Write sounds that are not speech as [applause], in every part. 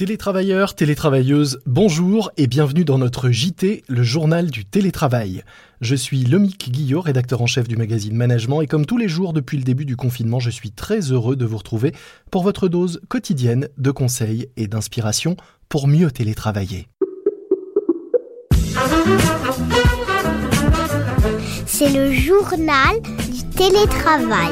Télétravailleurs, télétravailleuses, bonjour et bienvenue dans notre JT, le journal du télétravail. Je suis Lomique Guillot, rédacteur en chef du magazine Management et comme tous les jours depuis le début du confinement, je suis très heureux de vous retrouver pour votre dose quotidienne de conseils et d'inspiration pour mieux télétravailler. C'est le journal du télétravail.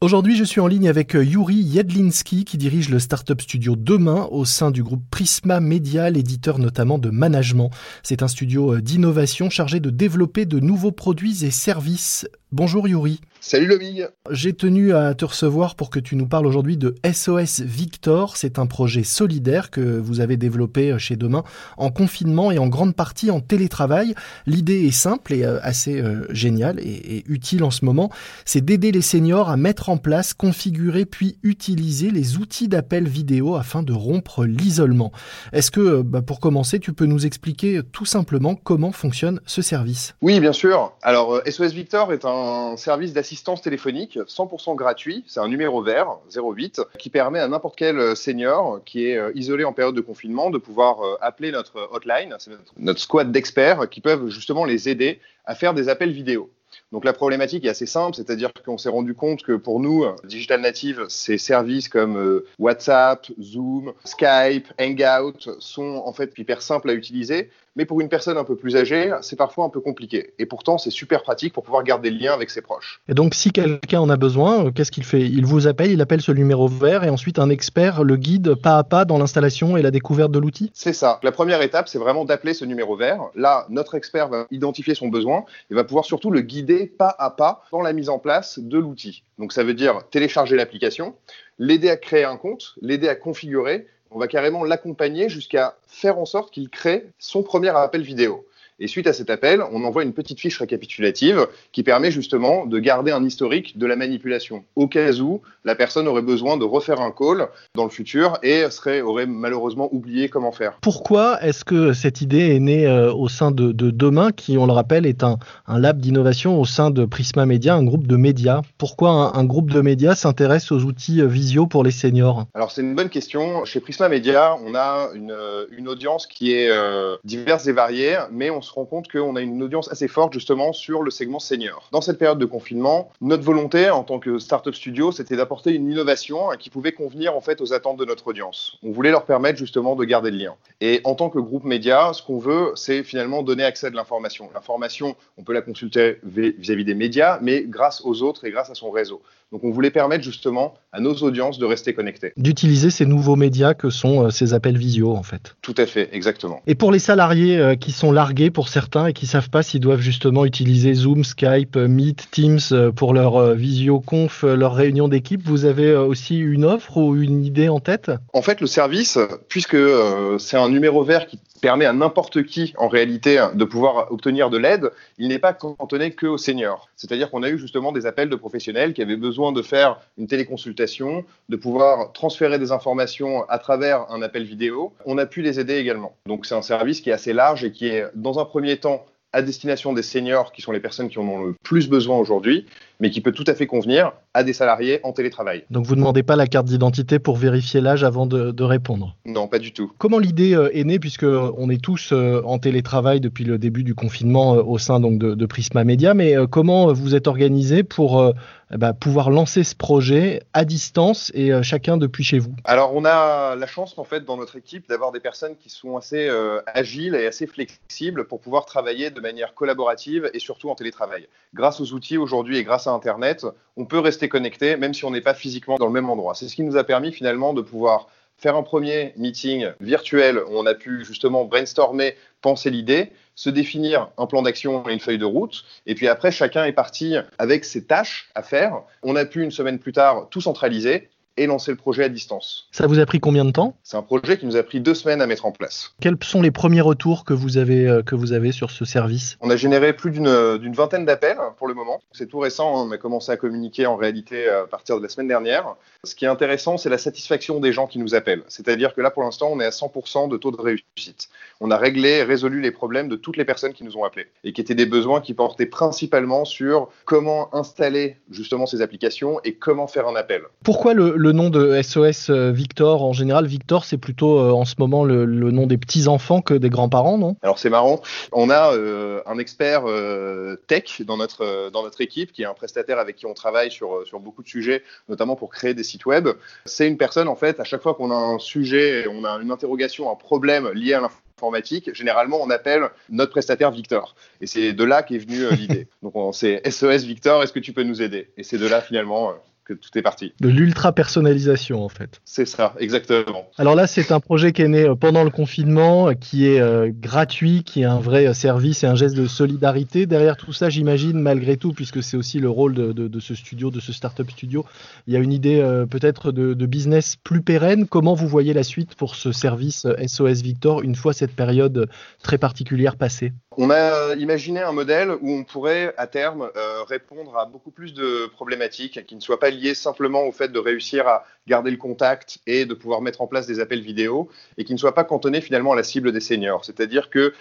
Aujourd'hui, je suis en ligne avec euh, Yuri Yedlinski qui dirige le startup studio Demain au sein du groupe Prisma Media, l'éditeur notamment de management. C'est un studio euh, d'innovation chargé de développer de nouveaux produits et services. Bonjour Yuri. Salut Lomig J'ai tenu à te recevoir pour que tu nous parles aujourd'hui de SOS Victor. C'est un projet solidaire que vous avez développé euh, chez Demain en confinement et en grande partie en télétravail. L'idée est simple et euh, assez euh, géniale et, utile en ce moment. C'est d'aider les seniors à mettre en place, configurer puis utiliser les outils d'appel vidéo afin de rompre l'isolement. Est-ce que, bah, pour commencer, tu peux nous expliquer tout simplement comment fonctionne ce service? Oui, bien sûr. Alors, SOS Victor est un service d'assistance assistance téléphonique 100% gratuit. C'est un numéro vert, 08, qui permet à n'importe quel senior qui est euh, isolé en période de confinement de pouvoir euh, appeler notre hotline, notre squad d'experts qui peuvent justement les aider à faire des appels vidéo. Donc la problématique est assez simple, c'est-à-dire qu'on s'est rendu compte que pour nous, Digital Native, ces services comme euh, WhatsApp, Zoom, Skype, Hangout sont en fait hyper simples à utiliser, mais pour une personne un peu plus âgée, c'est parfois un peu compliqué. Et pourtant, c'est super pratique pour pouvoir garder le lien avec ses proches. Et donc, si quelqu'un en a besoin, euh, qu'est-ce qu'il fait? Il vous appelle, il appelle ce numéro vert et ensuite un expert le guide pas à pas dans l'installation et la découverte de l'outil? C'est ça. La première étape, c'est vraiment d'appeler ce numéro vert. Là, notre expert va identifier son besoin et va pouvoir surtout le guider pas à pas dans la mise en place de l'outil. Donc, ça veut dire télécharger l'application, l'aider à créer un compte, l'aider à configurer on va carrément l'accompagner jusqu'à faire en sorte qu'il crée son premier appel vidéo. Et suite à cet appel, on envoie une petite fiche récapitulative qui permet justement de garder un historique de la manipulation, au cas où la personne aurait besoin de refaire un call dans le futur et serait, aurait malheureusement oublié comment faire. Pourquoi est-ce que cette idée est née euh, au sein de, Demain, qui, on le rappelle, est un, lab d'innovation au sein de Prisma Media, un groupe de médias? Pourquoi un, groupe de médias s'intéresse aux outils euh, visio pour les seniors? Alors c'est une bonne question. Chez Prisma Media, on a une, audience qui est euh, diverse et variée, mais on se rend compte qu'on a une audience assez forte justement sur le segment senior. Dans cette période de confinement, notre volonté en tant que startup studio, c'était d'apporter une innovation qui pouvait convenir en fait aux attentes de notre audience. On voulait leur permettre justement de garder le lien. Et en tant que groupe média, ce qu'on veut, c'est finalement donner accès à de l'information. L'information, on peut la consulter vis-à-vis des médias, mais grâce aux autres et grâce à son réseau. Donc on voulait permettre justement à nos audiences de rester connectées. D'utiliser ces nouveaux médias que sont euh, ces appels visio en fait. Tout à fait, exactement. Et pour les salariés euh, qui sont largués pour certains et qui savent pas s'ils doivent justement utiliser Zoom, Skype, Meet, Teams euh, pour leur visio-conf, leur réunion d'équipe, vous avez aussi une offre ou une idée en tête? En fait, le service, puisque c'est un numéro vert qui permet à n'importe qui, en réalité, de pouvoir obtenir de l'aide, il n'est pas cantonné que aux seniors. C'est-à-dire qu'on a eu justement des appels de professionnels qui avaient besoin de faire une téléconsultation, de pouvoir transférer des informations à travers un appel vidéo. On a pu les aider également. Donc c'est un service qui est assez large et qui est, dans un premier temps, à destination des seniors, qui sont les personnes qui en ont le plus besoin aujourd'hui, mais qui peut tout à fait convenir à des salariés en télétravail. Donc vous ne demandez pas la carte d'identité pour vérifier l'âge avant de, répondre? Non, pas du tout. Comment l'idée euh, est née, puisque on est tous euh, en télétravail depuis le début du confinement euh, au sein donc, de, Prisma Media, mais comment vous êtes organisé pour eh ben, pouvoir lancer ce projet à distance et chacun depuis chez vous? Alors on a la chance en fait dans notre équipe d'avoir des personnes qui sont assez agiles et assez flexibles pour pouvoir travailler de manière collaborative et surtout en télétravail. Grâce aux outils aujourd'hui et grâce Internet, on peut rester connecté même si on n'est pas physiquement dans le même endroit. C'est ce qui nous a permis finalement de pouvoir faire un premier meeting virtuel où on a pu justement brainstormer, penser l'idée, se définir un plan d'action et une feuille de route. Et puis après, chacun est parti avec ses tâches à faire. On a pu une semaine plus tard tout centraliser et lancer le projet à distance. Ça vous a pris combien de temps? C'est un projet qui nous a pris deux semaines à mettre en place. Quels sont les premiers retours que vous avez, euh, que vous avez sur ce service? On a généré plus d'une vingtaine d'appels pour le moment. C'est tout récent, on a commencé à communiquer en réalité à partir de la semaine dernière. Ce qui est intéressant, c'est la satisfaction des gens qui nous appellent. C'est-à-dire que là, pour l'instant, on est à 100% de taux de réussite. On a réglé, résolu les problèmes de toutes les personnes qui nous ont appelés et qui étaient des besoins qui portaient principalement sur comment installer justement ces applications et comment faire un appel. Pourquoi le, nom de SOS euh, Victor En général, Victor, c'est plutôt euh, en ce moment le, nom des petits-enfants que des grands-parents, non? Alors c'est marrant. On a euh, un expert tech dans notre, dans notre équipe qui est un prestataire avec qui on travaille sur, sur beaucoup de sujets, notamment pour créer des sites web. C'est une personne, en fait, à chaque fois qu'on a un sujet, on a une interrogation, un problème lié à l'informatique, généralement on appelle notre prestataire Victor. Et c'est de là qu'est venue euh, l'idée. [laughs] Donc c'est SOS Victor, est-ce que tu peux nous aider? Et c'est de là finalement euh, que tout est parti. De l'ultra personnalisation en fait. C'est ça, exactement. Alors là, c'est un projet qui est né euh, pendant le confinement, qui est euh, gratuit, qui est un vrai euh, service et un geste de solidarité. Derrière tout ça, j'imagine, malgré tout, puisque c'est aussi le rôle de, ce studio, de ce startup studio, il y a une idée peut-être de, de, business plus pérenne. Comment vous voyez la suite pour ce service SOS Victor une fois cette période très particulière passée? On a imaginé un modèle où on pourrait à terme répondre à beaucoup plus de problématiques qui ne soient pas lié simplement au fait de réussir à garder le contact et de pouvoir mettre en place des appels vidéo et qui ne soit pas cantonné finalement à la cible des seniors. C'est-à-dire que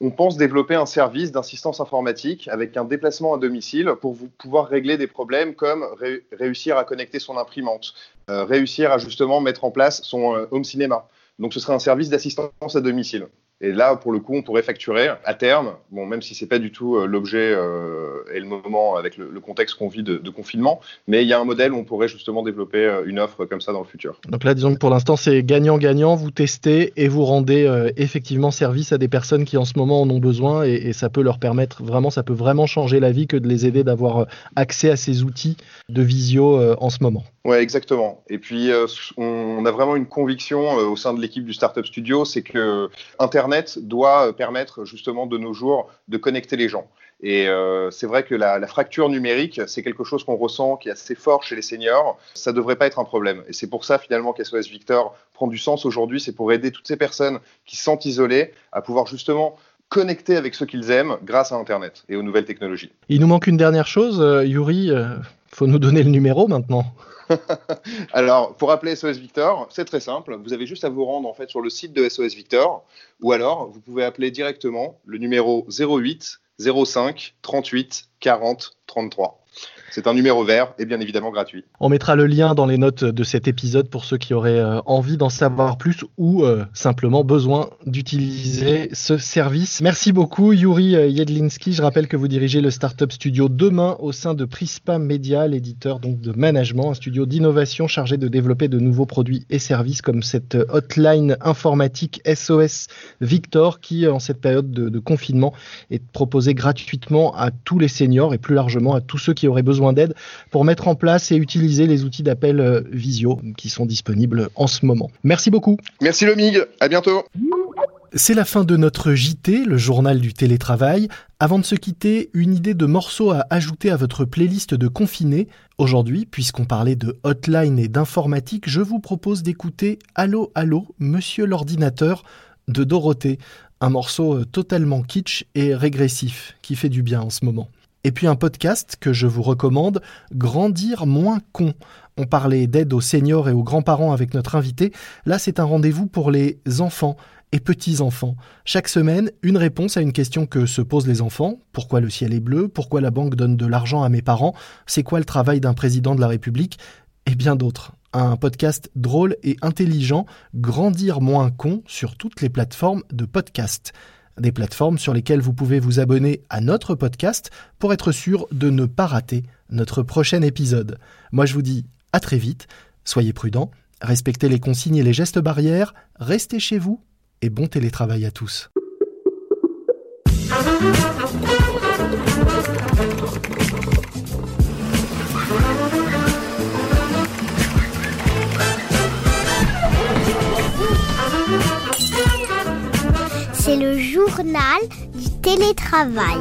on pense développer un service d'assistance informatique avec un déplacement à domicile pour pouvoir régler des problèmes comme réussir à connecter son imprimante, euh, réussir à justement mettre en place son euh, home cinéma. Donc ce serait un service d'assistance à domicile. Et là, pour le coup, on pourrait facturer à terme, même si c'est pas du tout euh, l'objet euh, et le moment avec le, contexte qu'on vit de, confinement, mais il y a un modèle où on pourrait justement développer euh, une offre comme ça dans le futur. Donc là, disons que pour l'instant, c'est gagnant-gagnant. Vous testez et vous rendez effectivement service à des personnes qui en ce moment en ont besoin et, et, ça peut leur permettre vraiment, ça peut vraiment changer la vie que de les aider d'avoir accès à ces outils de visio en ce moment. Ouais, exactement. Et puis, on a vraiment une conviction au sein de l'équipe du Startup Studio, c'est que Internet doit permettre justement de nos jours de connecter les gens. Et euh, c'est vrai que la, fracture numérique, c'est quelque chose qu'on ressent qui est assez fort chez les seniors. Ça ne devrait pas être un problème. Et c'est pour ça finalement qu'SOS Victor prend du sens aujourd'hui. C'est pour aider toutes ces personnes qui se sentent isolées à pouvoir justement connecter avec ceux qu'ils aiment grâce à Internet et aux nouvelles technologies. Il nous manque une dernière chose, euh, Yuri. Faut nous donner le numéro maintenant. [laughs] alors, pour appeler SOS Victor, c'est très simple. Vous avez juste à vous rendre en fait sur le site de SOS Victor, ou alors vous pouvez appeler directement le numéro 08 05 38 40 33. C'est un numéro vert et bien évidemment gratuit. On mettra le lien dans les notes de cet épisode pour ceux qui auraient euh, envie d'en savoir plus ou euh, simplement besoin d'utiliser ce service. Merci beaucoup Yuri euh, Jedlinski. Je rappelle que vous dirigez le Startup Studio demain au sein de Prispa Media, l'éditeur donc de management, un studio d'innovation chargé de développer de nouveaux produits et services comme cette hotline informatique SOS Victor qui en cette période de, de confinement est proposée gratuitement à tous les seniors et plus largement à tous ceux qui auraient besoin d'aide pour mettre en place et utiliser les outils d'appel euh, visio qui sont disponibles en ce moment. Merci beaucoup. Merci Lomig, à bientôt. C'est la fin de notre JT, le journal du télétravail. Avant de se quitter, une idée de morceau à ajouter à votre playlist de confinés. Aujourd'hui, puisqu'on parlait de hotline et d'informatique, je vous propose d'écouter Allô, allô, monsieur l'ordinateur de Dorothée. Un morceau euh, totalement kitsch et régressif qui fait du bien en ce moment. Et puis un podcast que je vous recommande, Grandir moins con. On parlait d'aide aux seniors et aux grands-parents avec notre invité. Là, c'est un rendez-vous pour les enfants et petits-enfants. Chaque semaine, une réponse à une question que se posent les enfants. Pourquoi le ciel est bleu? Pourquoi la banque donne de l'argent à mes parents? C'est quoi le travail d'un président de la République? Et bien d'autres. Un podcast drôle et intelligent, Grandir moins con sur toutes les plateformes de podcast des plateformes sur lesquelles vous pouvez vous abonner à notre podcast pour être sûr de ne pas rater notre prochain épisode. Moi je vous dis à très vite, soyez prudents, respectez les consignes et les gestes barrières, restez chez vous et bon télétravail à tous. Journal du télétravail.